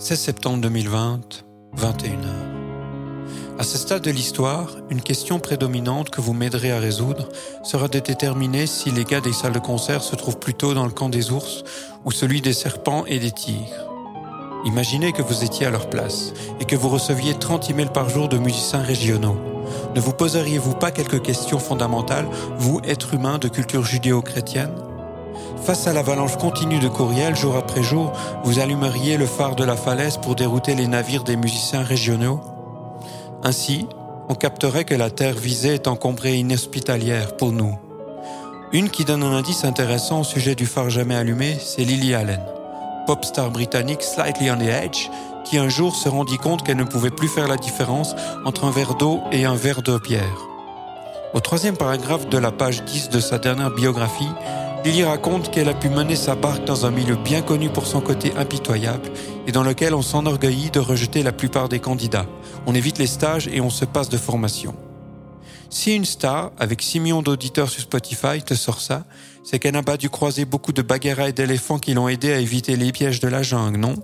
16 septembre 2020, 21h. À ce stade de l'histoire, une question prédominante que vous m'aiderez à résoudre sera de déterminer si les gars des salles de concert se trouvent plutôt dans le camp des ours ou celui des serpents et des tigres. Imaginez que vous étiez à leur place et que vous receviez 30 emails par jour de musiciens régionaux. Ne vous poseriez-vous pas quelques questions fondamentales, vous, être humain de culture judéo-chrétienne? Face à l'avalanche continue de courriels jour après jour, vous allumeriez le phare de la falaise pour dérouter les navires des musiciens régionaux Ainsi, on capterait que la terre visée est encombrée et inhospitalière pour nous. Une qui donne un indice intéressant au sujet du phare jamais allumé, c'est Lily Allen, pop star britannique slightly on the edge, qui un jour se rendit compte qu'elle ne pouvait plus faire la différence entre un verre d'eau et un verre de bière. Au troisième paragraphe de la page 10 de sa dernière biographie, Lily raconte qu'elle a pu mener sa barque dans un milieu bien connu pour son côté impitoyable et dans lequel on s'enorgueillit de rejeter la plupart des candidats. On évite les stages et on se passe de formation. Si une star, avec 6 millions d'auditeurs sur Spotify, te sort ça, c'est qu'elle n'a pas dû croiser beaucoup de bagarres et d'éléphants qui l'ont aidé à éviter les pièges de la jungle, non?